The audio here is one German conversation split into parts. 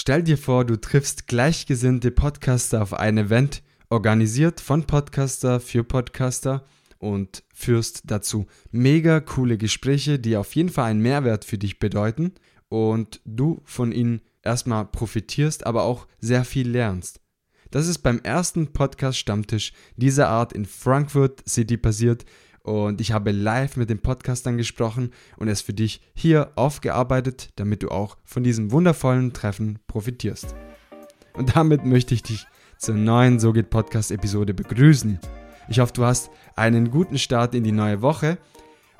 Stell dir vor, du triffst gleichgesinnte Podcaster auf ein Event, organisiert von Podcaster für Podcaster und führst dazu mega coole Gespräche, die auf jeden Fall einen Mehrwert für dich bedeuten und du von ihnen erstmal profitierst, aber auch sehr viel lernst. Das ist beim ersten Podcast-Stammtisch dieser Art in Frankfurt City passiert und ich habe live mit den Podcastern gesprochen und es für dich hier aufgearbeitet, damit du auch von diesem wundervollen Treffen profitierst. Und damit möchte ich dich zur neuen So geht Podcast Episode begrüßen. Ich hoffe, du hast einen guten Start in die neue Woche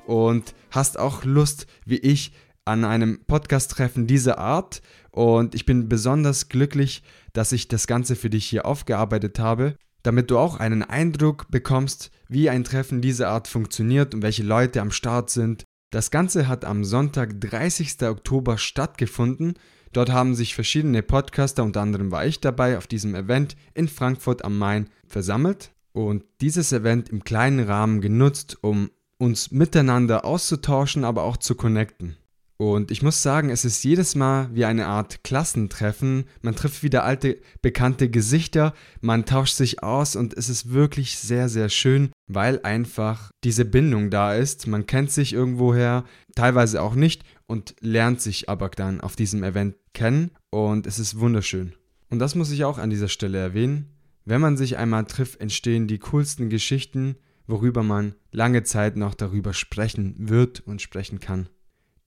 und hast auch Lust, wie ich, an einem Podcast-Treffen dieser Art. Und ich bin besonders glücklich, dass ich das Ganze für dich hier aufgearbeitet habe, damit du auch einen Eindruck bekommst, wie ein Treffen dieser Art funktioniert und welche Leute am Start sind. Das Ganze hat am Sonntag, 30. Oktober stattgefunden. Dort haben sich verschiedene Podcaster, unter anderem war ich dabei, auf diesem Event in Frankfurt am Main versammelt und dieses Event im kleinen Rahmen genutzt, um uns miteinander auszutauschen, aber auch zu connecten. Und ich muss sagen, es ist jedes Mal wie eine Art Klassentreffen. Man trifft wieder alte, bekannte Gesichter, man tauscht sich aus und es ist wirklich sehr, sehr schön, weil einfach diese Bindung da ist. Man kennt sich irgendwoher, teilweise auch nicht und lernt sich aber dann auf diesem Event kennen und es ist wunderschön. Und das muss ich auch an dieser Stelle erwähnen. Wenn man sich einmal trifft, entstehen die coolsten Geschichten, worüber man lange Zeit noch darüber sprechen wird und sprechen kann.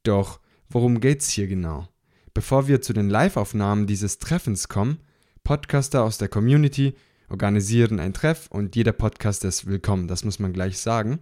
Doch worum geht's hier genau? Bevor wir zu den Live-Aufnahmen dieses Treffens kommen, Podcaster aus der Community organisieren ein Treff und jeder Podcaster ist willkommen, das muss man gleich sagen.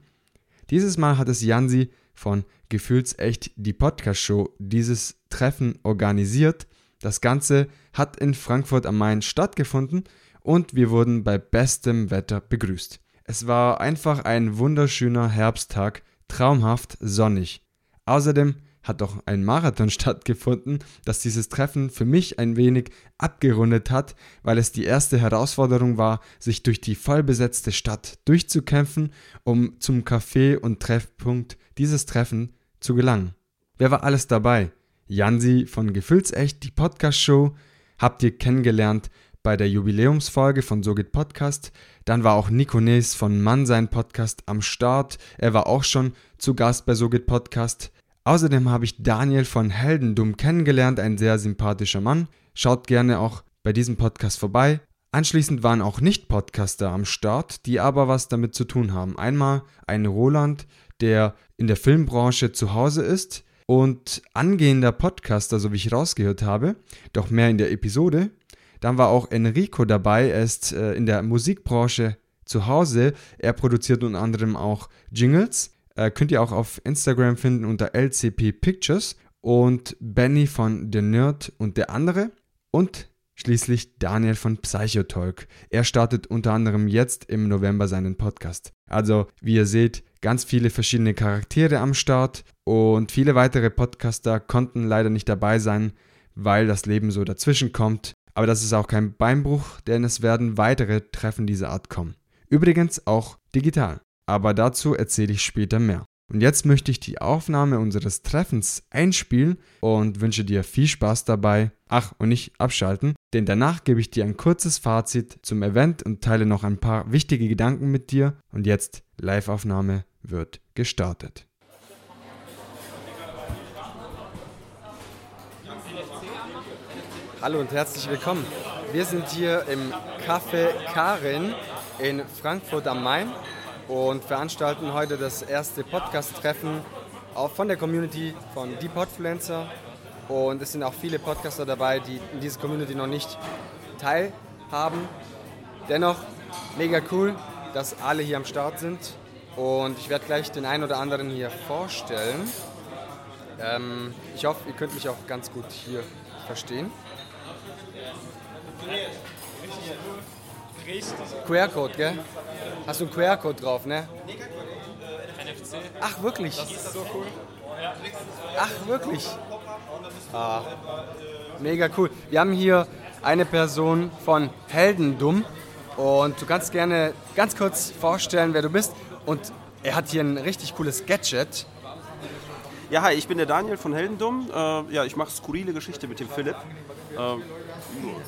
Dieses Mal hat es Jansi von Gefühlsecht die Podcast-Show dieses Treffen organisiert. Das Ganze hat in Frankfurt am Main stattgefunden und wir wurden bei bestem Wetter begrüßt. Es war einfach ein wunderschöner Herbsttag, traumhaft sonnig. Außerdem hat auch ein Marathon stattgefunden, das dieses Treffen für mich ein wenig abgerundet hat, weil es die erste Herausforderung war, sich durch die vollbesetzte Stadt durchzukämpfen, um zum Café und Treffpunkt dieses Treffen zu gelangen. Wer war alles dabei? Jansi von Gefühlsecht, die Podcast-Show, habt ihr kennengelernt bei der Jubiläumsfolge von So geht Podcast. Dann war auch Nico Nes von Mann sein Podcast am Start. Er war auch schon zu Gast bei So geht Podcast. Außerdem habe ich Daniel von Heldendum kennengelernt, ein sehr sympathischer Mann. Schaut gerne auch bei diesem Podcast vorbei. Anschließend waren auch Nicht-Podcaster am Start, die aber was damit zu tun haben. Einmal ein Roland, der in der Filmbranche zu Hause ist und angehender Podcaster, so wie ich rausgehört habe, doch mehr in der Episode. Dann war auch Enrico dabei, er ist äh, in der Musikbranche zu Hause. Er produziert unter anderem auch Jingles. Äh, könnt ihr auch auf Instagram finden unter LCP Pictures. Und Benny von The Nerd und der andere. Und schließlich Daniel von Psychotalk. Er startet unter anderem jetzt im November seinen Podcast. Also, wie ihr seht, ganz viele verschiedene Charaktere am Start und viele weitere Podcaster konnten leider nicht dabei sein, weil das Leben so dazwischen kommt. Aber das ist auch kein Beinbruch, denn es werden weitere Treffen dieser Art kommen. Übrigens auch digital aber dazu erzähle ich später mehr. Und jetzt möchte ich die Aufnahme unseres Treffens einspielen und wünsche dir viel Spaß dabei. Ach, und nicht abschalten, denn danach gebe ich dir ein kurzes Fazit zum Event und teile noch ein paar wichtige Gedanken mit dir. Und jetzt, Live-Aufnahme wird gestartet. Hallo und herzlich willkommen. Wir sind hier im Café Karin in Frankfurt am Main und veranstalten heute das erste Podcast-Treffen von der Community von Die Podfluencer. Und es sind auch viele Podcaster dabei, die in dieser Community noch nicht teilhaben. Dennoch mega cool, dass alle hier am Start sind. Und ich werde gleich den einen oder anderen hier vorstellen. Ähm, ich hoffe, ihr könnt mich auch ganz gut hier verstehen. QR-Code, gell? Hast du einen QR-Code drauf, ne? NFC. Ach, wirklich? Das ist so cool. Ach, wirklich? Ah, mega cool. Wir haben hier eine Person von Heldendum und du kannst gerne ganz kurz vorstellen, wer du bist. Und er hat hier ein richtig cooles Gadget. Ja, hi, ich bin der Daniel von Heldendum. Äh, ja, ich mache skurrile Geschichte mit dem Philipp. Äh,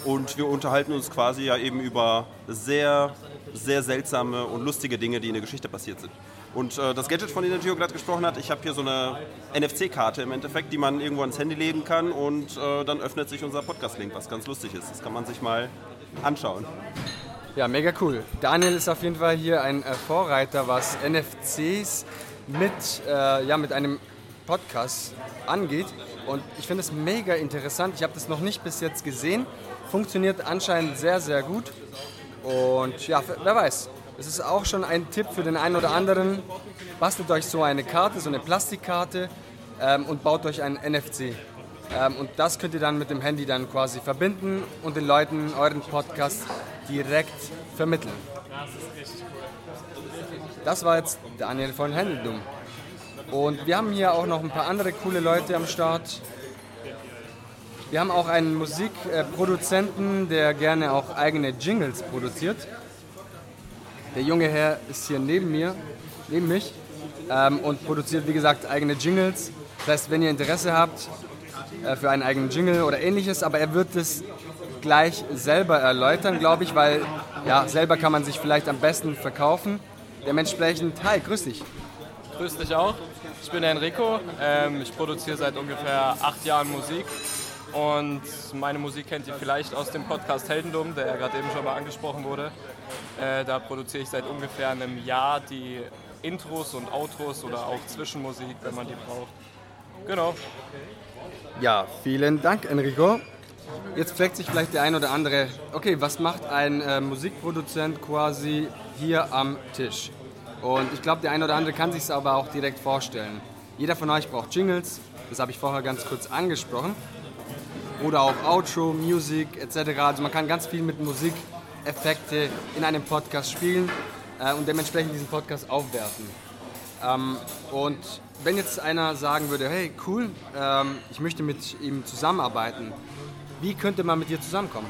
und wir unterhalten uns quasi ja eben über sehr, sehr seltsame und lustige Dinge, die in der Geschichte passiert sind. Und äh, das Gadget, von dem der Gio gerade gesprochen hat, ich habe hier so eine NFC-Karte im Endeffekt, die man irgendwo ans Handy legen kann und äh, dann öffnet sich unser Podcast-Link, was ganz lustig ist. Das kann man sich mal anschauen. Ja, mega cool. Daniel ist auf jeden Fall hier ein äh, Vorreiter, was NFCs mit, äh, ja, mit einem Podcast angeht. Und ich finde es mega interessant. Ich habe das noch nicht bis jetzt gesehen. Funktioniert anscheinend sehr, sehr gut. Und ja, wer weiß, es ist auch schon ein Tipp für den einen oder anderen. Bastelt euch so eine Karte, so eine Plastikkarte ähm, und baut euch ein NFC. Ähm, und das könnt ihr dann mit dem Handy dann quasi verbinden und den Leuten euren Podcast direkt vermitteln. Das ist richtig cool. Das war jetzt Daniel von Händeldum. Und wir haben hier auch noch ein paar andere coole Leute am Start. Wir haben auch einen Musikproduzenten, der gerne auch eigene Jingles produziert. Der junge Herr ist hier neben mir, neben mich ähm, und produziert, wie gesagt, eigene Jingles. Das heißt, wenn ihr Interesse habt äh, für einen eigenen Jingle oder ähnliches, aber er wird es gleich selber erläutern, glaube ich, weil ja, selber kann man sich vielleicht am besten verkaufen. Dementsprechend, hi, grüß dich. Grüß dich auch. Ich bin Enrico. Ähm, ich produziere seit ungefähr acht Jahren Musik. Und meine Musik kennt ihr vielleicht aus dem Podcast Heldendum, der ja gerade eben schon mal angesprochen wurde. Äh, da produziere ich seit ungefähr einem Jahr die Intros und Outros oder auch Zwischenmusik, wenn man die braucht. Genau. Ja, vielen Dank, Enrico. Jetzt fragt sich vielleicht der ein oder andere, okay, was macht ein äh, Musikproduzent quasi hier am Tisch? Und ich glaube, der ein oder andere kann sich es aber auch direkt vorstellen. Jeder von euch braucht Jingles, das habe ich vorher ganz kurz angesprochen. Oder auch Outro, Music etc. Also man kann ganz viel mit Musik Effekte in einem Podcast spielen äh, und dementsprechend diesen Podcast aufwerten. Ähm, und wenn jetzt einer sagen würde, hey cool, ähm, ich möchte mit ihm zusammenarbeiten, wie könnte man mit dir zusammenkommen?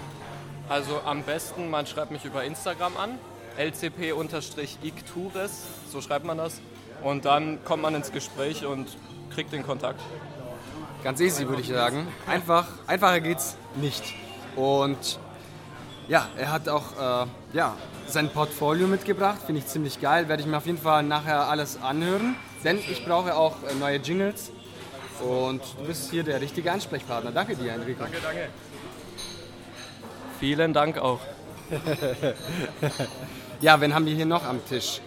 Also am besten, man schreibt mich über Instagram an, lcp-ictures, so schreibt man das. Und dann kommt man ins Gespräch und kriegt den Kontakt. Ganz easy, würde ich sagen. Einfach, einfacher geht's nicht. Und ja, er hat auch äh, ja, sein Portfolio mitgebracht, finde ich ziemlich geil. Werde ich mir auf jeden Fall nachher alles anhören, denn ich brauche auch äh, neue Jingles. Und du bist hier der richtige Ansprechpartner. Danke dir, Enrico. Danke, danke. Vielen Dank auch. ja, wen haben wir hier noch am Tisch?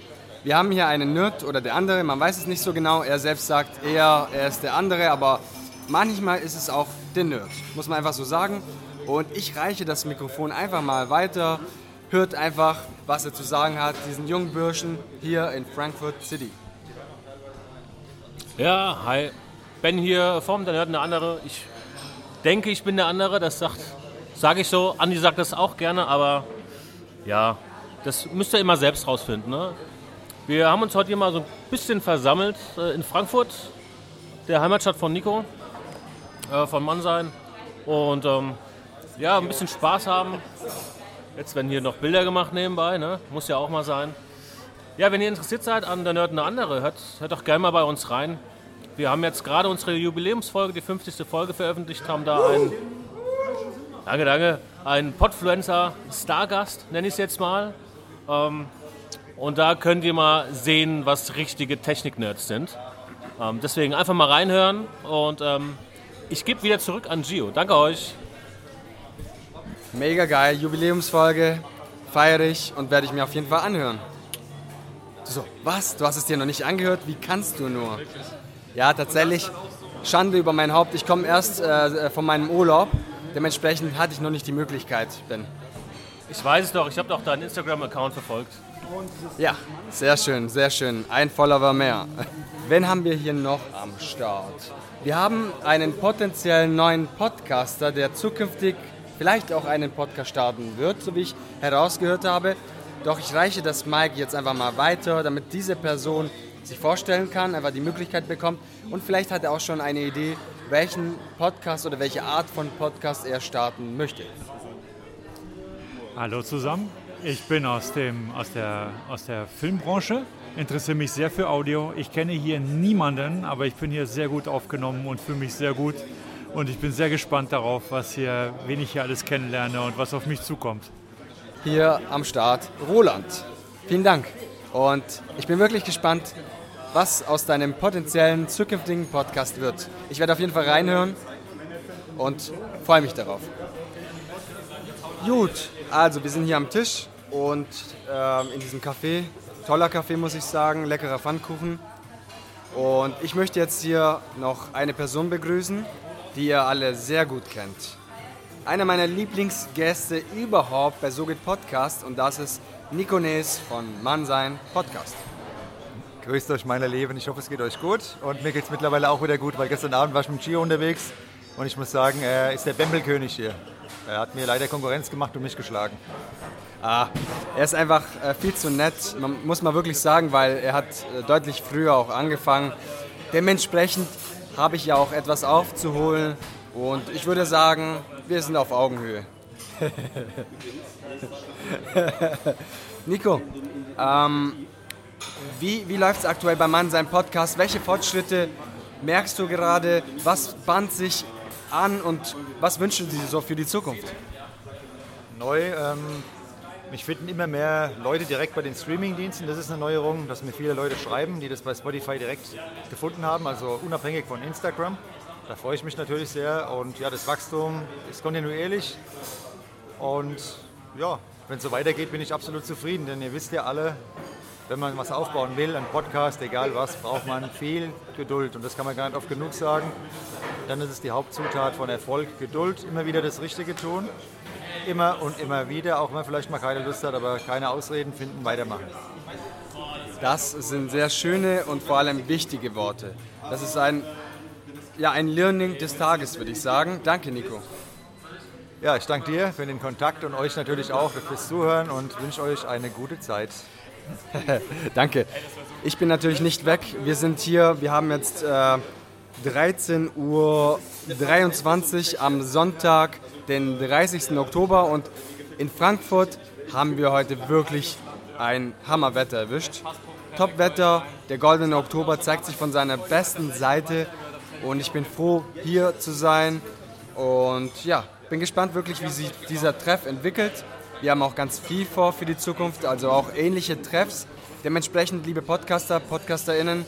Wir haben hier einen Nerd oder der andere, man weiß es nicht so genau. Er selbst sagt eher, er ist der andere, aber manchmal ist es auch der Nerd, muss man einfach so sagen. Und ich reiche das Mikrofon einfach mal weiter. Hört einfach, was er zu sagen hat, diesen jungen Burschen hier in Frankfurt City. Ja, hi. Ben hier, Form, dann hört eine andere. Ich denke, ich bin der andere, das sagt, sage ich so. Andi sagt das auch gerne, aber ja, das müsst ihr immer selbst rausfinden. Ne? Wir haben uns heute hier mal so ein bisschen versammelt äh, in Frankfurt, der Heimatstadt von Nico, äh, von Mannsein. Und ähm, ja, ein bisschen Spaß haben. Jetzt werden hier noch Bilder gemacht nebenbei, ne? muss ja auch mal sein. Ja, wenn ihr interessiert seid an der Nerd eine andere, hört, hört doch gerne mal bei uns rein. Wir haben jetzt gerade unsere Jubiläumsfolge, die 50. Folge veröffentlicht, haben da einen, danke, danke, einen Podfluencer Stargast, nenne ich es jetzt mal. Ähm, und da könnt ihr mal sehen, was richtige Technik-Nerds sind. Ähm, deswegen einfach mal reinhören und ähm, ich gebe wieder zurück an Gio. Danke euch. Mega geil, Jubiläumsfolge, feiere ich und werde ich mir auf jeden Fall anhören. So, was? Du hast es dir noch nicht angehört? Wie kannst du nur? Ja, tatsächlich, Schande über mein Haupt. Ich komme erst äh, von meinem Urlaub. Dementsprechend hatte ich noch nicht die Möglichkeit, Ben. Ich weiß es doch, ich habe doch deinen Instagram-Account verfolgt. Ja, sehr schön, sehr schön. Ein Follower mehr. Wen haben wir hier noch am Start? Wir haben einen potenziellen neuen Podcaster, der zukünftig vielleicht auch einen Podcast starten wird, so wie ich herausgehört habe. Doch ich reiche das Mike jetzt einfach mal weiter, damit diese Person sich vorstellen kann, einfach die Möglichkeit bekommt und vielleicht hat er auch schon eine Idee, welchen Podcast oder welche Art von Podcast er starten möchte. Hallo zusammen, ich bin aus, dem, aus, der, aus der Filmbranche, interessiere mich sehr für Audio. Ich kenne hier niemanden, aber ich bin hier sehr gut aufgenommen und fühle mich sehr gut Und ich bin sehr gespannt darauf, was hier, wen ich hier alles kennenlerne und was auf mich zukommt. Hier am Start Roland. Vielen Dank. Und ich bin wirklich gespannt, was aus deinem potenziellen zukünftigen Podcast wird. Ich werde auf jeden Fall reinhören und freue mich darauf. Gut, also wir sind hier am Tisch und ähm, in diesem Café. Toller Kaffee, muss ich sagen, leckerer Pfannkuchen. Und ich möchte jetzt hier noch eine Person begrüßen, die ihr alle sehr gut kennt. Einer meiner Lieblingsgäste überhaupt bei So geht Podcast und das ist Nico Nees von Mannsein Podcast. Grüßt euch, meine Lieben. Ich hoffe, es geht euch gut. Und mir geht es mittlerweile auch wieder gut, weil gestern Abend war ich mit Gio unterwegs und ich muss sagen, er ist der Bembelkönig hier. Er hat mir leider Konkurrenz gemacht und mich geschlagen. Ah, er ist einfach äh, viel zu nett, man, muss man wirklich sagen, weil er hat äh, deutlich früher auch angefangen. Dementsprechend habe ich ja auch etwas aufzuholen und ich würde sagen, wir sind auf Augenhöhe. Nico, ähm, wie, wie läuft es aktuell beim Mann seinem Podcast? Welche Fortschritte merkst du gerade? Was band sich an und was wünschen Sie so für die Zukunft? Neu, ähm, mich finden immer mehr Leute direkt bei den Streamingdiensten. Das ist eine Neuerung, dass mir viele Leute schreiben, die das bei Spotify direkt gefunden haben, also unabhängig von Instagram. Da freue ich mich natürlich sehr und ja, das Wachstum ist kontinuierlich und ja, wenn es so weitergeht, bin ich absolut zufrieden, denn ihr wisst ja alle, wenn man was aufbauen will, ein Podcast, egal was, braucht man viel Geduld und das kann man gar nicht oft genug sagen. Dann ist es die Hauptzutat von Erfolg, Geduld, immer wieder das Richtige tun, immer und immer wieder, auch wenn man vielleicht mal keine Lust hat, aber keine Ausreden finden, weitermachen. Das sind sehr schöne und vor allem wichtige Worte. Das ist ein, ja, ein Learning des Tages, würde ich sagen. Danke, Nico. Ja, ich danke dir für den Kontakt und euch natürlich auch fürs Zuhören und wünsche euch eine gute Zeit. Danke. Ich bin natürlich nicht weg. Wir sind hier, wir haben jetzt äh, 13.23 Uhr am Sonntag, den 30. Oktober und in Frankfurt haben wir heute wirklich ein Hammerwetter erwischt. Topwetter, der goldene Oktober zeigt sich von seiner besten Seite und ich bin froh, hier zu sein. Und ja, bin gespannt wirklich, wie sich dieser Treff entwickelt. Wir haben auch ganz viel vor für die Zukunft, also auch ähnliche Treffs. Dementsprechend, liebe Podcaster, PodcasterInnen,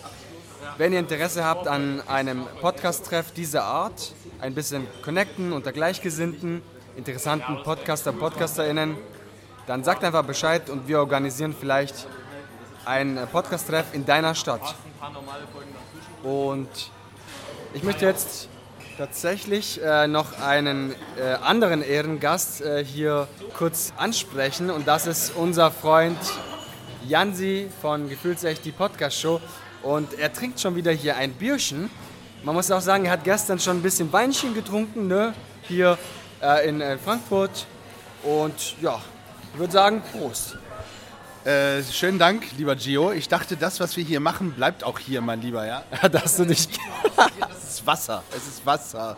wenn ihr Interesse habt an einem Podcast-Treff dieser Art, ein bisschen connecten unter Gleichgesinnten, interessanten Podcaster, PodcasterInnen, dann sagt einfach Bescheid und wir organisieren vielleicht ein Podcast-Treff in deiner Stadt. Und ich möchte jetzt tatsächlich äh, noch einen äh, anderen Ehrengast äh, hier kurz ansprechen und das ist unser Freund Jansi von Gefühlsecht, die Podcast-Show. Und er trinkt schon wieder hier ein Bierchen. Man muss auch sagen, er hat gestern schon ein bisschen Weinchen getrunken, ne? hier äh, in äh, Frankfurt. Und ja, ich würde sagen, Prost. Äh, schönen Dank, lieber Gio. Ich dachte, das, was wir hier machen, bleibt auch hier, mein Lieber, ja? da hast du nicht. Es ist Wasser. Es ist Wasser.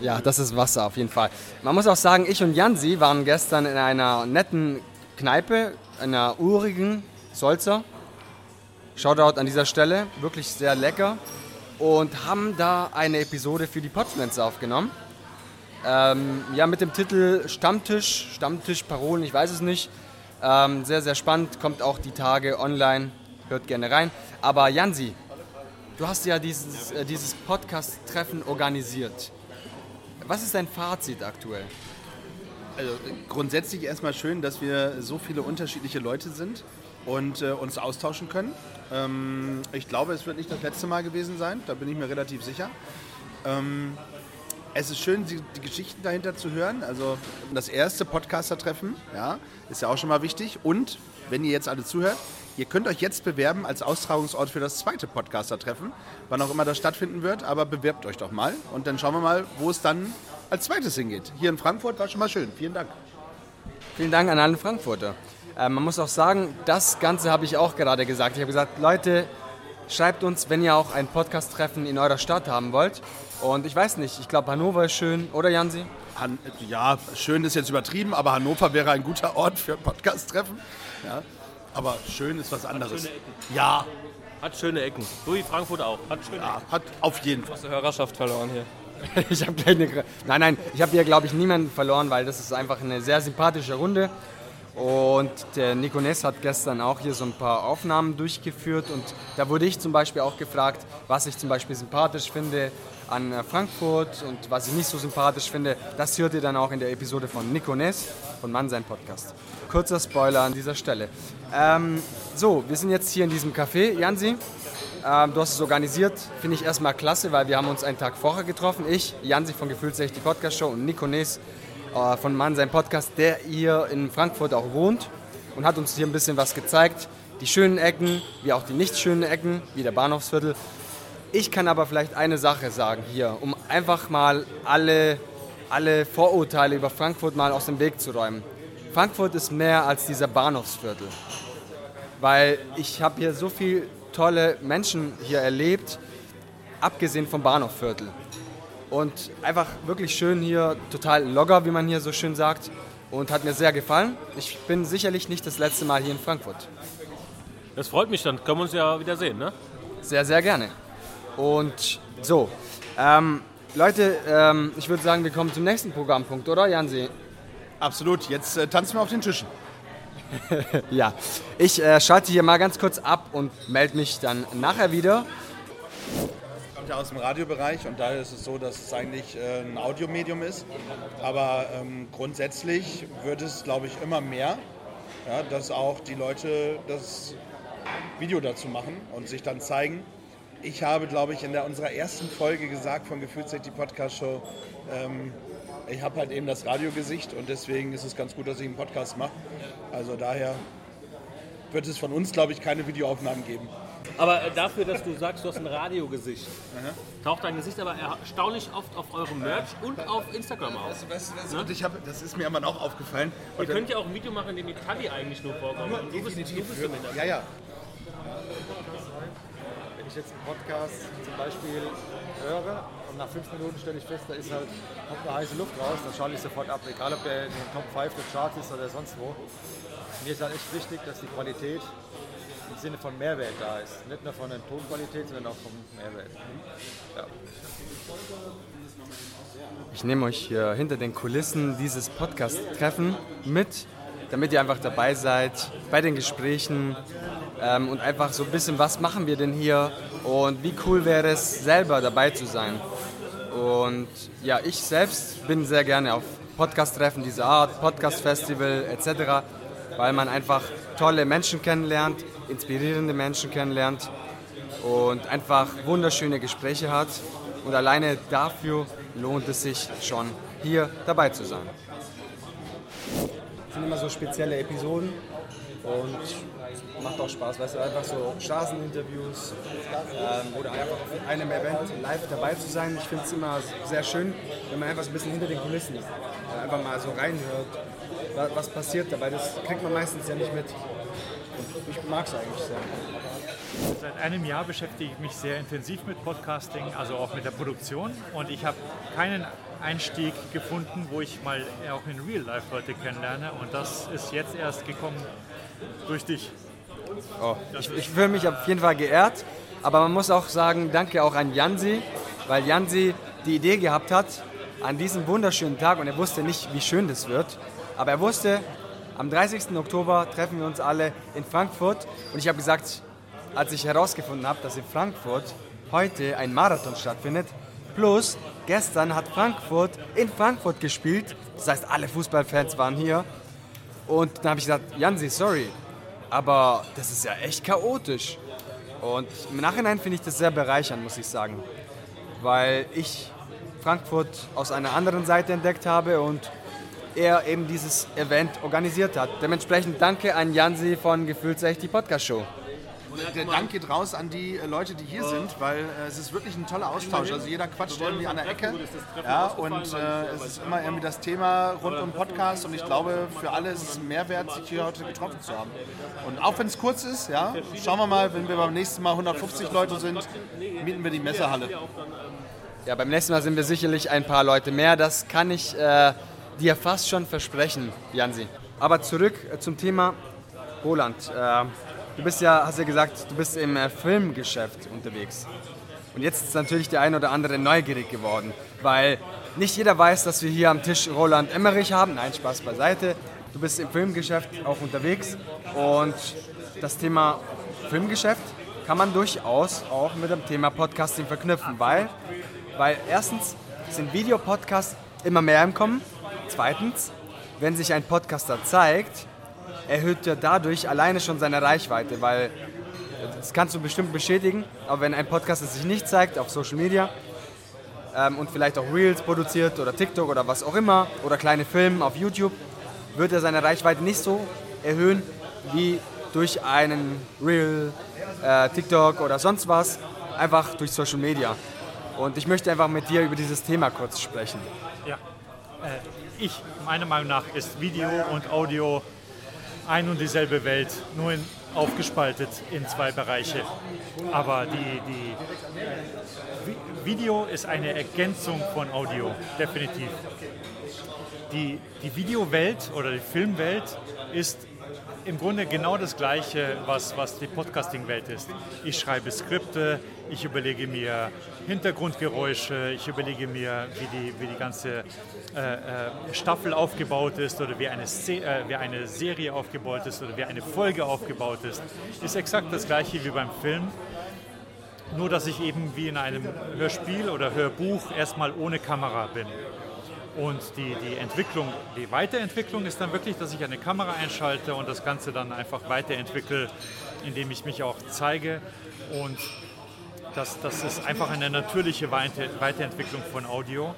Ja, das ist Wasser auf jeden Fall. Man muss auch sagen, ich und Jansi waren gestern in einer netten Kneipe, einer urigen Solzer. Shoutout an dieser Stelle, wirklich sehr lecker. Und haben da eine Episode für die Podfluencer aufgenommen. Ähm, ja, mit dem Titel Stammtisch, Stammtisch-Parolen, ich weiß es nicht. Ähm, sehr, sehr spannend, kommt auch die Tage online, hört gerne rein. Aber Jansi, du hast ja dieses, äh, dieses Podcast-Treffen organisiert. Was ist dein Fazit aktuell? Also grundsätzlich erstmal schön, dass wir so viele unterschiedliche Leute sind und äh, uns austauschen können. Ähm, ich glaube, es wird nicht das letzte Mal gewesen sein, da bin ich mir relativ sicher. Ähm, es ist schön, die, die Geschichten dahinter zu hören. Also das erste Podcaster-Treffen, ja, ist ja auch schon mal wichtig. Und wenn ihr jetzt alle zuhört, ihr könnt euch jetzt bewerben als Austragungsort für das zweite Podcaster-Treffen, wann auch immer das stattfinden wird. Aber bewerbt euch doch mal und dann schauen wir mal, wo es dann als zweites hingeht. Hier in Frankfurt war schon mal schön. Vielen Dank. Vielen Dank an alle Frankfurter. Äh, man muss auch sagen, das Ganze habe ich auch gerade gesagt. Ich habe gesagt, Leute, schreibt uns, wenn ihr auch ein Podcast-Treffen in eurer Stadt haben wollt. Und ich weiß nicht, ich glaube, Hannover ist schön, oder Jansi? Han ja, schön ist jetzt übertrieben, aber Hannover wäre ein guter Ort für ein Podcast-Treffen. Ja. Aber schön ist was anderes. Ja, Hat schöne Ecken. So wie Frankfurt auch. Hat schöne ja, hat auf jeden Fall. Hast du Hörerschaft verloren hier? ich habe gleich eine. Nein, nein, ich habe hier, glaube ich, niemanden verloren, weil das ist einfach eine sehr sympathische Runde. Und der Nico Ness hat gestern auch hier so ein paar Aufnahmen durchgeführt und da wurde ich zum Beispiel auch gefragt, was ich zum Beispiel sympathisch finde an äh, Frankfurt und was ich nicht so sympathisch finde. Das hört ihr dann auch in der Episode von Nico Ness von Mann sein Podcast. Kurzer Spoiler an dieser Stelle. Ähm, so, wir sind jetzt hier in diesem Café. Jansi, ähm, du hast es organisiert, finde ich erstmal klasse, weil wir haben uns einen Tag vorher getroffen. Ich, Jansi von Gefühlsecht, die Podcast-Show und Nico Ness äh, von Mann sein Podcast, der hier in Frankfurt auch wohnt und hat uns hier ein bisschen was gezeigt. Die schönen Ecken, wie auch die nicht schönen Ecken, wie der Bahnhofsviertel. Ich kann aber vielleicht eine Sache sagen hier, um einfach mal alle, alle Vorurteile über Frankfurt mal aus dem Weg zu räumen. Frankfurt ist mehr als dieser Bahnhofsviertel. Weil ich habe hier so viele tolle Menschen hier erlebt, abgesehen vom Bahnhofsviertel. Und einfach wirklich schön hier, total locker, wie man hier so schön sagt. Und hat mir sehr gefallen. Ich bin sicherlich nicht das letzte Mal hier in Frankfurt. Das freut mich, dann können wir uns ja wieder sehen, ne? Sehr, sehr gerne. Und so, ähm, Leute, ähm, ich würde sagen, wir kommen zum nächsten Programmpunkt, oder Jansi? Absolut, jetzt äh, tanzen wir auf den Tischen. ja, ich äh, schalte hier mal ganz kurz ab und melde mich dann nachher wieder kommt ja aus dem Radiobereich und daher ist es so, dass es eigentlich äh, ein Audiomedium ist. Aber ähm, grundsätzlich wird es, glaube ich, immer mehr, ja, dass auch die Leute das Video dazu machen und sich dann zeigen. Ich habe, glaube ich, in der, unserer ersten Folge gesagt von Gefühlsrecht, die Podcast-Show, ähm, ich habe halt eben das Radiogesicht und deswegen ist es ganz gut, dass ich einen Podcast mache. Also daher wird es von uns, glaube ich, keine Videoaufnahmen geben. Aber äh, dafür, dass du sagst, du hast ein Radiogesicht, taucht dein Gesicht aber erstaunlich oft auf eurem Merch und auf Instagram auf. Das, das, das, und ich hab, das ist mir immer auch aufgefallen. Ihr könnt ja auch ein Video machen, in dem die Tali eigentlich nur vorkommt. Und du bist, du bist Hintergrund. Ja, ja. Wenn ich jetzt einen Podcast zum Beispiel höre und nach fünf Minuten stelle ich fest, da ist halt, kommt eine heiße Luft raus, dann schalte ich sofort ab, egal ob der in den Top 5 der Charts ist oder sonst wo. Mir ist halt echt wichtig, dass die Qualität im Sinne von Mehrwert da ist. Nicht nur von der Tonqualität, sondern auch vom Mehrwert. Ja. Ich nehme euch hier hinter den Kulissen dieses Podcast-Treffen mit, damit ihr einfach dabei seid bei den Gesprächen ähm, und einfach so ein bisschen, was machen wir denn hier und wie cool wäre es, selber dabei zu sein. Und ja, ich selbst bin sehr gerne auf Podcast-Treffen dieser Art, Podcast-Festival etc., weil man einfach tolle Menschen kennenlernt, inspirierende Menschen kennenlernt und einfach wunderschöne Gespräche hat. Und alleine dafür lohnt es sich schon, hier dabei zu sein. Das sind immer so spezielle Episoden und macht auch Spaß, weißt du, einfach so Straßeninterviews ähm, oder einfach auf einem Event live dabei zu sein. Ich finde es immer sehr schön, wenn man einfach so ein bisschen hinter den Kulissen ist, einfach mal so reinhört, was passiert dabei. Das kriegt man meistens ja nicht mit. Und ich mag es eigentlich sehr. Seit einem Jahr beschäftige ich mich sehr intensiv mit Podcasting, also auch mit der Produktion. Und ich habe keinen Einstieg gefunden, wo ich mal auch in Real Life Leute kennenlerne. Und das ist jetzt erst gekommen durch dich. Oh, ich, ich fühle mich auf jeden Fall geehrt, aber man muss auch sagen, danke auch an Jansi, weil Jansi die Idee gehabt hat, an diesem wunderschönen Tag, und er wusste nicht, wie schön das wird, aber er wusste, am 30. Oktober treffen wir uns alle in Frankfurt und ich habe gesagt, als ich herausgefunden habe, dass in Frankfurt heute ein Marathon stattfindet, plus gestern hat Frankfurt in Frankfurt gespielt, das heißt alle Fußballfans waren hier und dann habe ich gesagt, Jansi, sorry, aber das ist ja echt chaotisch. Und im Nachhinein finde ich das sehr bereichernd, muss ich sagen. Weil ich Frankfurt aus einer anderen Seite entdeckt habe und er eben dieses Event organisiert hat. Dementsprechend danke an Jansi von Gefühlt echt die Podcast Show. Der Dank geht raus an die äh, Leute, die hier sind, weil äh, es ist wirklich ein toller Austausch. Also jeder quatscht irgendwie an der Ecke. Ja, und äh, es ist immer irgendwie das Thema rund um Podcast und ich glaube, für alle ist es ein Mehrwert, sich hier heute getroffen zu haben. Und auch wenn es kurz ist, ja, schauen wir mal, wenn wir beim nächsten Mal 150 Leute sind, mieten wir die Messehalle. Ja, beim nächsten Mal sind wir sicherlich ein paar Leute mehr. Das kann ich äh, dir fast schon versprechen, Jansi. Aber zurück äh, zum Thema Roland. Äh, du bist ja, hast ja gesagt, du bist im äh, Filmgeschäft unterwegs. Und jetzt ist natürlich der ein oder andere neugierig geworden. weil nicht jeder weiß, dass wir hier am Tisch Roland Emmerich haben. Nein, Spaß beiseite. Du bist im Filmgeschäft auch unterwegs und das Thema Filmgeschäft kann man durchaus auch mit dem Thema Podcasting verknüpfen, weil, weil erstens sind Videopodcasts immer mehr im Kommen. Zweitens, wenn sich ein Podcaster zeigt, erhöht er dadurch alleine schon seine Reichweite, weil das kannst du bestimmt bestätigen, aber wenn ein Podcaster sich nicht zeigt auf Social Media ähm, und vielleicht auch Reels produziert oder TikTok oder was auch immer oder kleine Filme auf YouTube, wird er seine Reichweite nicht so erhöhen wie durch einen Reel, äh, TikTok oder sonst was, einfach durch Social Media. Und ich möchte einfach mit dir über dieses Thema kurz sprechen. Ja, äh, ich, meiner Meinung nach, ist Video und Audio ein und dieselbe Welt, nur in, aufgespaltet in zwei Bereiche. Aber die, die Video ist eine Ergänzung von Audio, definitiv. Die, die Videowelt oder die Filmwelt ist im Grunde genau das Gleiche, was, was die Podcasting-Welt ist. Ich schreibe Skripte, ich überlege mir Hintergrundgeräusche, ich überlege mir, wie die, wie die ganze äh, äh, Staffel aufgebaut ist oder wie eine, äh, wie eine Serie aufgebaut ist oder wie eine Folge aufgebaut ist. Ist exakt das Gleiche wie beim Film. Nur, dass ich eben wie in einem Hörspiel oder Hörbuch erstmal ohne Kamera bin. Und die, die Entwicklung, die Weiterentwicklung ist dann wirklich, dass ich eine Kamera einschalte und das Ganze dann einfach weiterentwickle, indem ich mich auch zeige. Und das, das ist einfach eine natürliche Weiterentwicklung von Audio.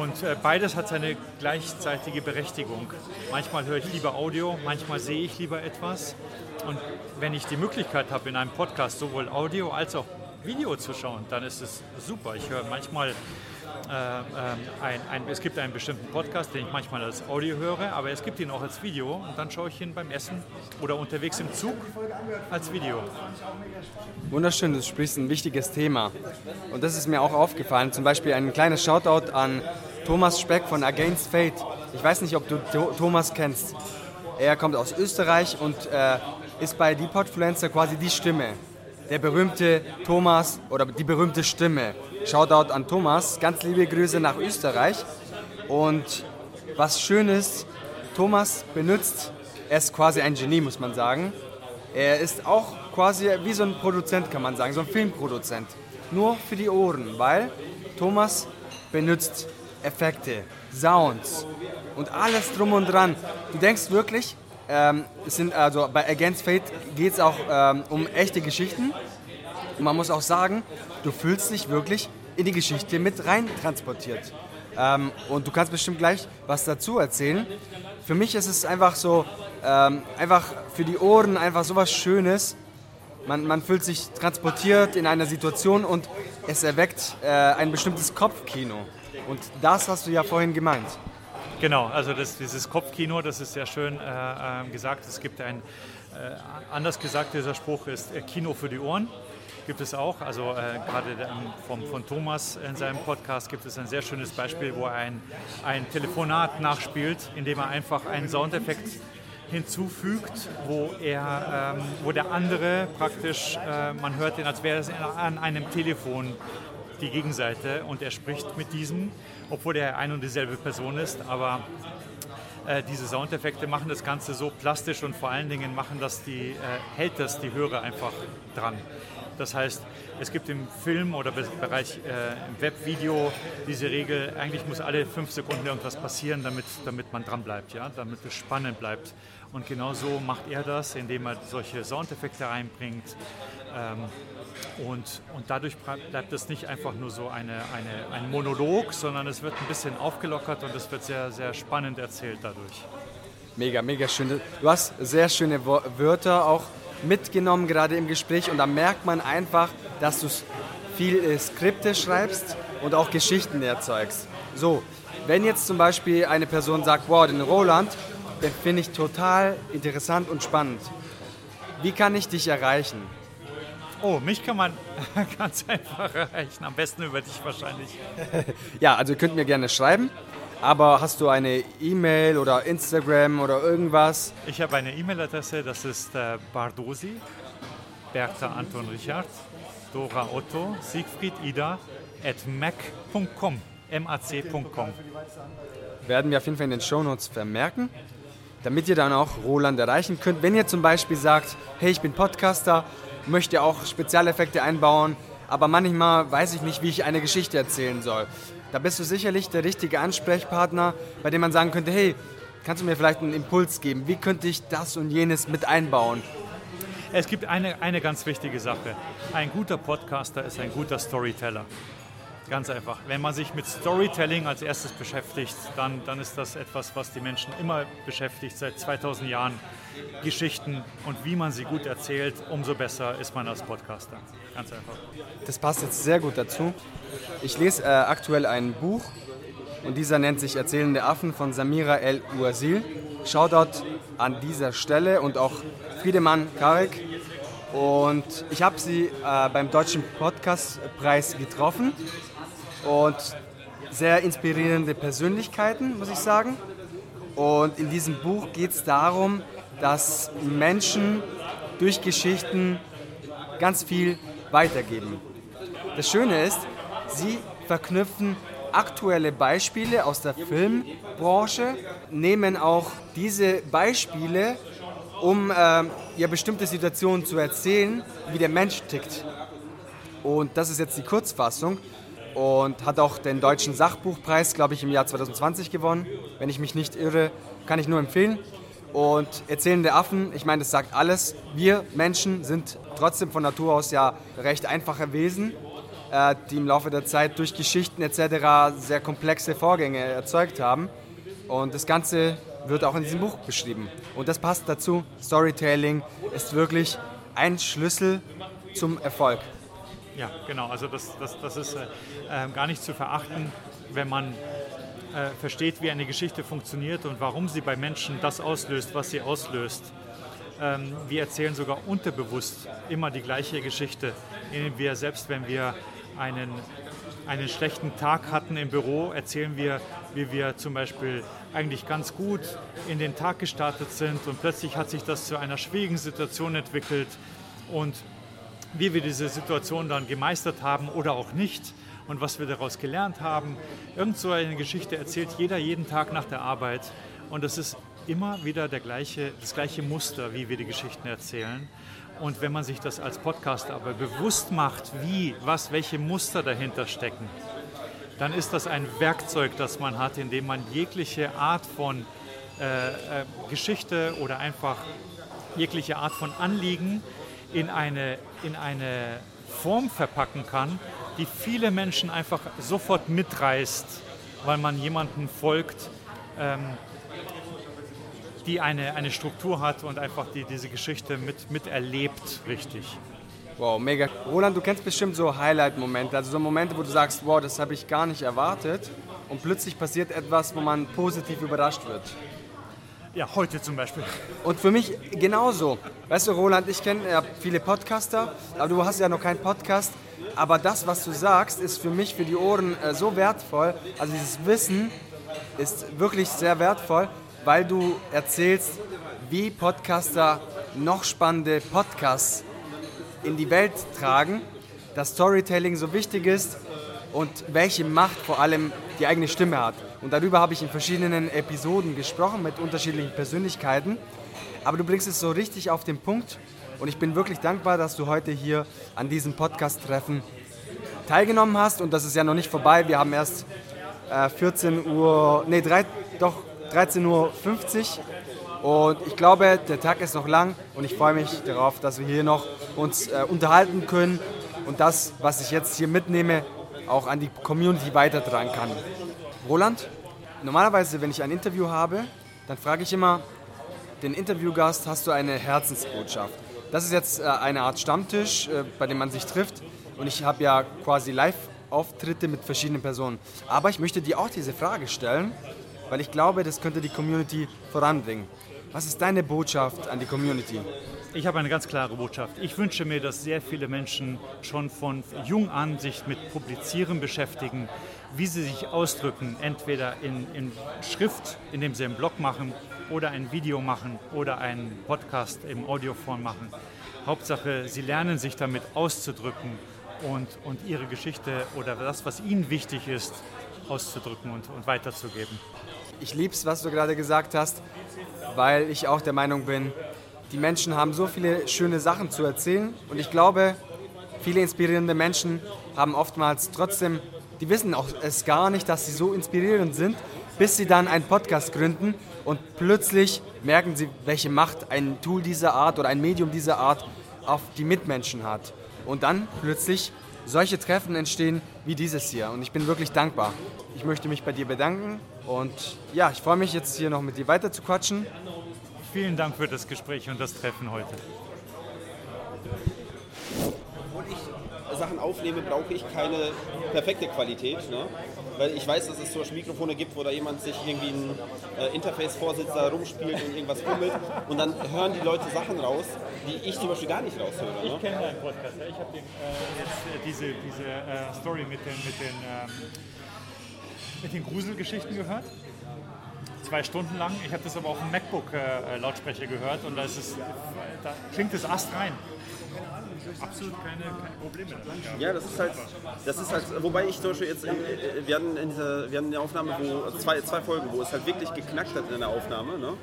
Und äh, beides hat seine gleichzeitige Berechtigung. Manchmal höre ich lieber Audio, manchmal sehe ich lieber etwas. Und wenn ich die Möglichkeit habe, in einem Podcast sowohl Audio als auch Video zu schauen, dann ist es super. Ich höre manchmal ein, ein, es gibt einen bestimmten Podcast, den ich manchmal als Audio höre, aber es gibt ihn auch als Video und dann schaue ich ihn beim Essen oder unterwegs im Zug als Video. Wunderschön, du sprichst ein wichtiges Thema. Und das ist mir auch aufgefallen. Zum Beispiel ein kleines Shoutout an Thomas Speck von Against Fate. Ich weiß nicht, ob du Thomas kennst. Er kommt aus Österreich und äh, ist bei Depodfluencer quasi die Stimme. Der berühmte Thomas oder die berühmte Stimme. Shoutout an Thomas, ganz liebe Grüße nach Österreich. Und was schön ist, Thomas benutzt, er ist quasi ein Genie, muss man sagen. Er ist auch quasi wie so ein Produzent, kann man sagen, so ein Filmproduzent. Nur für die Ohren, weil Thomas benutzt Effekte, Sounds und alles drum und dran. Du denkst wirklich, ähm, sind also bei Against Fate geht es auch ähm, um echte Geschichten. Und man muss auch sagen, du fühlst dich wirklich in die Geschichte mit rein transportiert. Ähm, und du kannst bestimmt gleich was dazu erzählen. Für mich ist es einfach so, ähm, einfach für die Ohren einfach so was Schönes. Man, man fühlt sich transportiert in einer Situation und es erweckt äh, ein bestimmtes Kopfkino. Und das hast du ja vorhin gemeint. Genau, also das, dieses Kopfkino, das ist sehr schön äh, äh, gesagt. Es gibt ein, äh, anders gesagt, dieser Spruch ist äh, Kino für die Ohren gibt es auch. Also äh, gerade vom, von Thomas in seinem Podcast gibt es ein sehr schönes Beispiel, wo er ein, ein Telefonat nachspielt, indem er einfach einen Soundeffekt hinzufügt, wo, er, ähm, wo der andere praktisch, äh, man hört den, als wäre es an einem Telefon die Gegenseite und er spricht mit diesem, obwohl er ein und dieselbe Person ist, aber äh, diese Soundeffekte machen das Ganze so plastisch und vor allen Dingen machen das die, äh, hält das die Hörer einfach dran. Das heißt, es gibt im Film oder im Bereich äh, im Webvideo diese Regel, eigentlich muss alle fünf Sekunden irgendwas passieren, damit, damit man dran bleibt, ja? damit es spannend bleibt. Und genau so macht er das, indem er solche Soundeffekte reinbringt. Ähm, und, und dadurch bleibt es nicht einfach nur so eine, eine, ein Monolog, sondern es wird ein bisschen aufgelockert und es wird sehr, sehr spannend erzählt dadurch. Mega, mega schön. Du hast sehr schöne Wörter auch mitgenommen, gerade im Gespräch. Und da merkt man einfach, dass du viel äh, Skripte schreibst und auch Geschichten erzeugst. So, wenn jetzt zum Beispiel eine Person sagt, wow, den Roland, den finde ich total interessant und spannend. Wie kann ich dich erreichen? Oh, mich kann man ganz einfach erreichen. Am besten über dich wahrscheinlich. ja, also ihr könnt mir gerne schreiben. Aber hast du eine E-Mail oder Instagram oder irgendwas? Ich habe eine E-Mail-Adresse, das ist äh, Bardosi, Bertha Anton Richard, Dora Otto, Siegfried Ida, at mac.com. mac.com. Werden wir auf jeden Fall in den Shownotes vermerken, damit ihr dann auch Roland erreichen könnt. Wenn ihr zum Beispiel sagt, hey, ich bin Podcaster, möchte auch Spezialeffekte einbauen, aber manchmal weiß ich nicht, wie ich eine Geschichte erzählen soll. Da bist du sicherlich der richtige Ansprechpartner, bei dem man sagen könnte, hey, kannst du mir vielleicht einen Impuls geben? Wie könnte ich das und jenes mit einbauen? Es gibt eine, eine ganz wichtige Sache. Ein guter Podcaster ist ein guter Storyteller. Ganz einfach. Wenn man sich mit Storytelling als erstes beschäftigt, dann, dann ist das etwas, was die Menschen immer beschäftigt, seit 2000 Jahren. Geschichten und wie man sie gut erzählt, umso besser ist man als Podcaster. Ganz einfach. Das passt jetzt sehr gut dazu. Ich lese äh, aktuell ein Buch und dieser nennt sich Erzählende Affen von Samira El Uazil. Shoutout an dieser Stelle und auch Friedemann Karek. Und ich habe sie äh, beim Deutschen Podcastpreis getroffen und sehr inspirierende Persönlichkeiten, muss ich sagen. Und in diesem Buch geht es darum, dass Menschen durch Geschichten ganz viel weitergeben. Das Schöne ist, sie verknüpfen aktuelle Beispiele aus der Filmbranche, nehmen auch diese Beispiele, um äh, ja, bestimmte Situationen zu erzählen, wie der Mensch tickt. Und das ist jetzt die Kurzfassung und hat auch den deutschen Sachbuchpreis, glaube ich, im Jahr 2020 gewonnen. Wenn ich mich nicht irre, kann ich nur empfehlen. Und erzählende Affen, ich meine, das sagt alles. Wir Menschen sind trotzdem von Natur aus ja recht einfache Wesen, äh, die im Laufe der Zeit durch Geschichten etc. sehr komplexe Vorgänge erzeugt haben. Und das Ganze wird auch in diesem Buch beschrieben. Und das passt dazu. Storytelling ist wirklich ein Schlüssel zum Erfolg. Ja, genau. Also das, das, das ist äh, ähm, gar nicht zu verachten, wenn man äh, versteht, wie eine Geschichte funktioniert und warum sie bei Menschen das auslöst, was sie auslöst. Ähm, wir erzählen sogar unterbewusst immer die gleiche Geschichte, indem wir selbst, wenn wir einen, einen schlechten Tag hatten im Büro, erzählen wir, wie wir zum Beispiel eigentlich ganz gut in den Tag gestartet sind und plötzlich hat sich das zu einer schwierigen Situation entwickelt und wie wir diese Situation dann gemeistert haben oder auch nicht und was wir daraus gelernt haben. Irgend so eine Geschichte erzählt jeder jeden Tag nach der Arbeit und das ist immer wieder der gleiche, das gleiche Muster, wie wir die Geschichten erzählen. Und wenn man sich das als Podcast aber bewusst macht, wie, was, welche Muster dahinter stecken, dann ist das ein Werkzeug, das man hat, indem man jegliche Art von äh, äh, Geschichte oder einfach jegliche Art von Anliegen in eine, in eine Form verpacken kann, die viele Menschen einfach sofort mitreißt, weil man jemanden folgt, ähm, die eine, eine Struktur hat und einfach die, diese Geschichte mit, miterlebt, richtig. Wow, mega. Roland, du kennst bestimmt so Highlight-Momente, also so Momente, wo du sagst, wow, das habe ich gar nicht erwartet und plötzlich passiert etwas, wo man positiv überrascht wird. Ja, heute zum Beispiel. Und für mich genauso. Weißt du, Roland, ich kenne ja viele Podcaster, aber du hast ja noch keinen Podcast. Aber das, was du sagst, ist für mich, für die Ohren äh, so wertvoll. Also dieses Wissen ist wirklich sehr wertvoll, weil du erzählst, wie Podcaster noch spannende Podcasts in die Welt tragen, dass Storytelling so wichtig ist und welche Macht vor allem die eigene Stimme hat. Und darüber habe ich in verschiedenen Episoden gesprochen mit unterschiedlichen Persönlichkeiten. Aber du bringst es so richtig auf den Punkt und ich bin wirklich dankbar, dass du heute hier an diesem Podcast-Treffen teilgenommen hast. Und das ist ja noch nicht vorbei. Wir haben erst äh, 14 Uhr, nee, drei, doch 13.50 Uhr. Und ich glaube, der Tag ist noch lang und ich freue mich darauf, dass wir hier noch uns äh, unterhalten können und das, was ich jetzt hier mitnehme, auch an die Community weitertragen kann. Roland, normalerweise, wenn ich ein Interview habe, dann frage ich immer den Interviewgast, hast du eine Herzensbotschaft? Das ist jetzt äh, eine Art Stammtisch, äh, bei dem man sich trifft und ich habe ja quasi Live-Auftritte mit verschiedenen Personen. Aber ich möchte dir auch diese Frage stellen, weil ich glaube, das könnte die Community voranbringen. Was ist deine Botschaft an die Community? Ich habe eine ganz klare Botschaft. Ich wünsche mir, dass sehr viele Menschen schon von jung an sich mit Publizieren beschäftigen, wie sie sich ausdrücken, entweder in, in Schrift, indem sie einen Blog machen oder ein Video machen oder einen Podcast im Audioform machen. Hauptsache, sie lernen sich damit auszudrücken und, und ihre Geschichte oder das, was ihnen wichtig ist, auszudrücken und, und weiterzugeben. Ich lieb's, was du gerade gesagt hast, weil ich auch der Meinung bin, die Menschen haben so viele schöne Sachen zu erzählen und ich glaube, viele inspirierende Menschen haben oftmals trotzdem, die wissen auch es gar nicht, dass sie so inspirierend sind, bis sie dann einen Podcast gründen und plötzlich merken sie, welche Macht ein Tool dieser Art oder ein Medium dieser Art auf die Mitmenschen hat. Und dann plötzlich solche Treffen entstehen wie dieses hier. Und ich bin wirklich dankbar. Ich möchte mich bei dir bedanken und ja, ich freue mich jetzt hier noch mit dir weiter zu quatschen. Vielen Dank für das Gespräch und das Treffen heute. Sachen aufnehme, brauche ich keine perfekte Qualität. Ne? Weil ich weiß, dass es zum Beispiel Mikrofone gibt, wo da jemand sich irgendwie ein äh, Interface vorsitzt, da rumspielt und irgendwas fummelt. Und dann hören die Leute Sachen raus, die ich zum Beispiel gar nicht raushöre. Ne? Ich kenne deinen Podcast. Ich habe äh, jetzt äh, diese, diese äh, Story mit den, mit den, ähm, mit den Gruselgeschichten gehört zwei Stunden lang. Ich habe das aber auf dem MacBook-Lautsprecher äh, gehört und da, ist es, da klingt es astrein absolut keine, keine Probleme damit Ja, das ist halt, das ist halt, wobei ich zum Beispiel jetzt, äh, wir hatten, in dieser, wir hatten eine Aufnahme, wo, also zwei, zwei Folgen, wo es halt wirklich geknackt hat in der Aufnahme. Ne?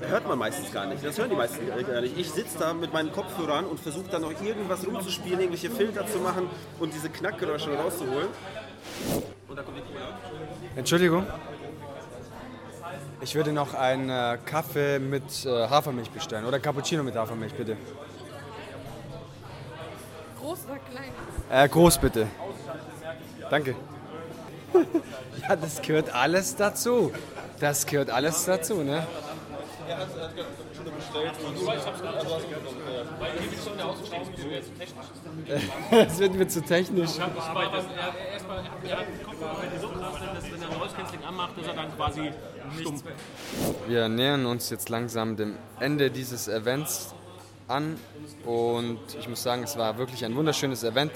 Das hört man meistens gar nicht, das hören die meisten gar nicht. Ich sitze da mit meinen Kopfhörern und versuche dann noch irgendwas rumzuspielen, irgendwelche Filter zu machen und diese Knackgeräusche rauszuholen. Und da kommt die. Entschuldigung. Ich würde noch einen äh, Kaffee mit äh, Hafermilch bestellen oder Cappuccino mit Hafermilch, bitte. Groß oder klein? Äh, groß bitte. Danke. ja, das gehört alles dazu. Das gehört alles dazu, ne? Er hat schon bestellt Das wird mir zu technisch. Wenn er Noise Cancelling anmacht, ist er dann quasi stumpf. Wir nähern uns jetzt langsam dem Ende dieses Events an und ich muss sagen, es war wirklich ein wunderschönes Event,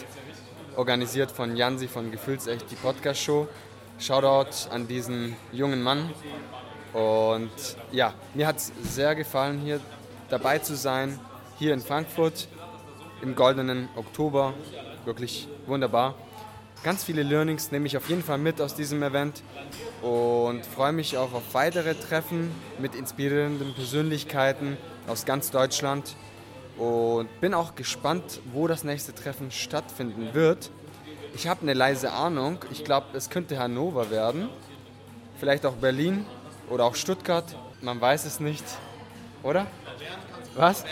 organisiert von Jansi von Gefühlsecht, die Podcast-Show. Shoutout an diesen jungen Mann. Und ja, mir hat es sehr gefallen, hier dabei zu sein, hier in Frankfurt im goldenen Oktober. Wirklich wunderbar. Ganz viele Learnings nehme ich auf jeden Fall mit aus diesem Event und freue mich auch auf weitere Treffen mit inspirierenden Persönlichkeiten aus ganz Deutschland. Und bin auch gespannt, wo das nächste Treffen stattfinden wird. Ich habe eine leise Ahnung. Ich glaube, es könnte Hannover werden. Vielleicht auch Berlin oder auch Stuttgart. Man weiß es nicht. Oder? Was?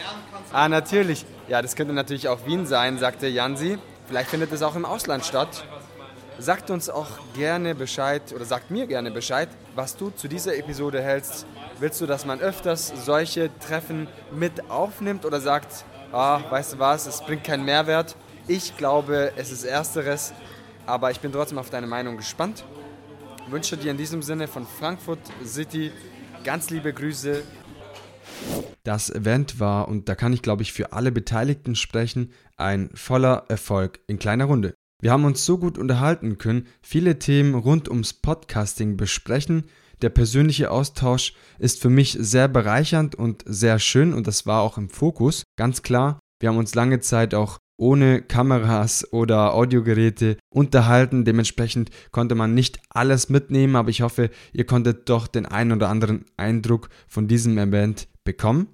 Ah, natürlich. Ja, das könnte natürlich auch Wien sein, sagte Jansi. Vielleicht findet es auch im Ausland statt. Sagt uns auch gerne Bescheid oder sagt mir gerne Bescheid, was du zu dieser Episode hältst. Willst du, dass man öfters solche Treffen mit aufnimmt oder sagt, ah, weißt du was, es bringt keinen Mehrwert? Ich glaube, es ist Ersteres, aber ich bin trotzdem auf deine Meinung gespannt. Wünsche dir in diesem Sinne von Frankfurt City ganz liebe Grüße. Das Event war, und da kann ich glaube ich für alle Beteiligten sprechen, ein voller Erfolg in kleiner Runde. Wir haben uns so gut unterhalten können, viele Themen rund ums Podcasting besprechen der persönliche Austausch ist für mich sehr bereichernd und sehr schön und das war auch im Fokus, ganz klar. Wir haben uns lange Zeit auch ohne Kameras oder Audiogeräte unterhalten. Dementsprechend konnte man nicht alles mitnehmen, aber ich hoffe, ihr konntet doch den einen oder anderen Eindruck von diesem Event bekommen.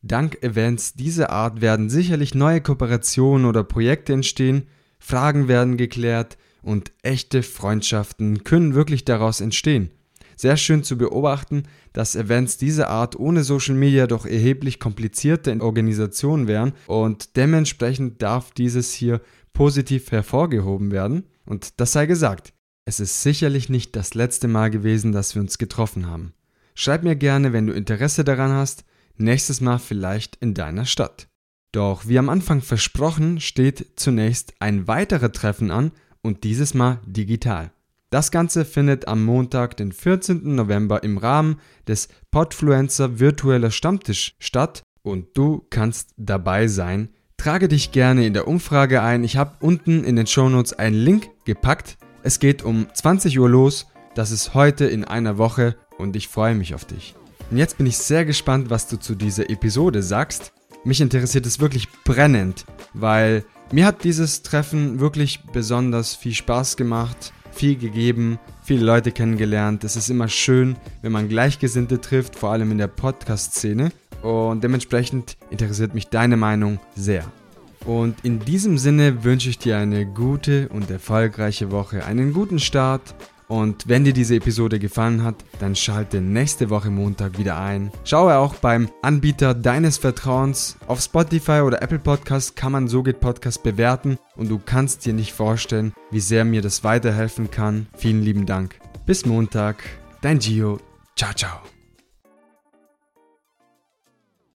Dank Events dieser Art werden sicherlich neue Kooperationen oder Projekte entstehen, Fragen werden geklärt und echte Freundschaften können wirklich daraus entstehen. Sehr schön zu beobachten, dass Events dieser Art ohne Social Media doch erheblich komplizierter in Organisation wären und dementsprechend darf dieses hier positiv hervorgehoben werden. Und das sei gesagt, es ist sicherlich nicht das letzte Mal gewesen, dass wir uns getroffen haben. Schreib mir gerne, wenn du Interesse daran hast, nächstes Mal vielleicht in deiner Stadt. Doch wie am Anfang versprochen, steht zunächst ein weiteres Treffen an und dieses Mal digital. Das Ganze findet am Montag, den 14. November im Rahmen des Podfluencer Virtueller Stammtisch statt und du kannst dabei sein. Trage dich gerne in der Umfrage ein. Ich habe unten in den Shownotes einen Link gepackt. Es geht um 20 Uhr los. Das ist heute in einer Woche und ich freue mich auf dich. Und jetzt bin ich sehr gespannt, was du zu dieser Episode sagst. Mich interessiert es wirklich brennend, weil mir hat dieses Treffen wirklich besonders viel Spaß gemacht viel gegeben viele Leute kennengelernt. Es ist immer schön, wenn man Gleichgesinnte trifft, vor allem in der Podcast-Szene. Und dementsprechend interessiert mich deine Meinung sehr. Und in diesem Sinne wünsche ich dir eine gute und erfolgreiche Woche, einen guten Start und wenn dir diese Episode gefallen hat, dann schalte nächste Woche Montag wieder ein. Schaue auch beim Anbieter deines Vertrauens. Auf Spotify oder Apple Podcast kann man So geht Podcast bewerten und du kannst dir nicht vorstellen, wie sehr mir das weiterhelfen kann. Vielen lieben Dank. Bis Montag, dein Gio. Ciao, ciao.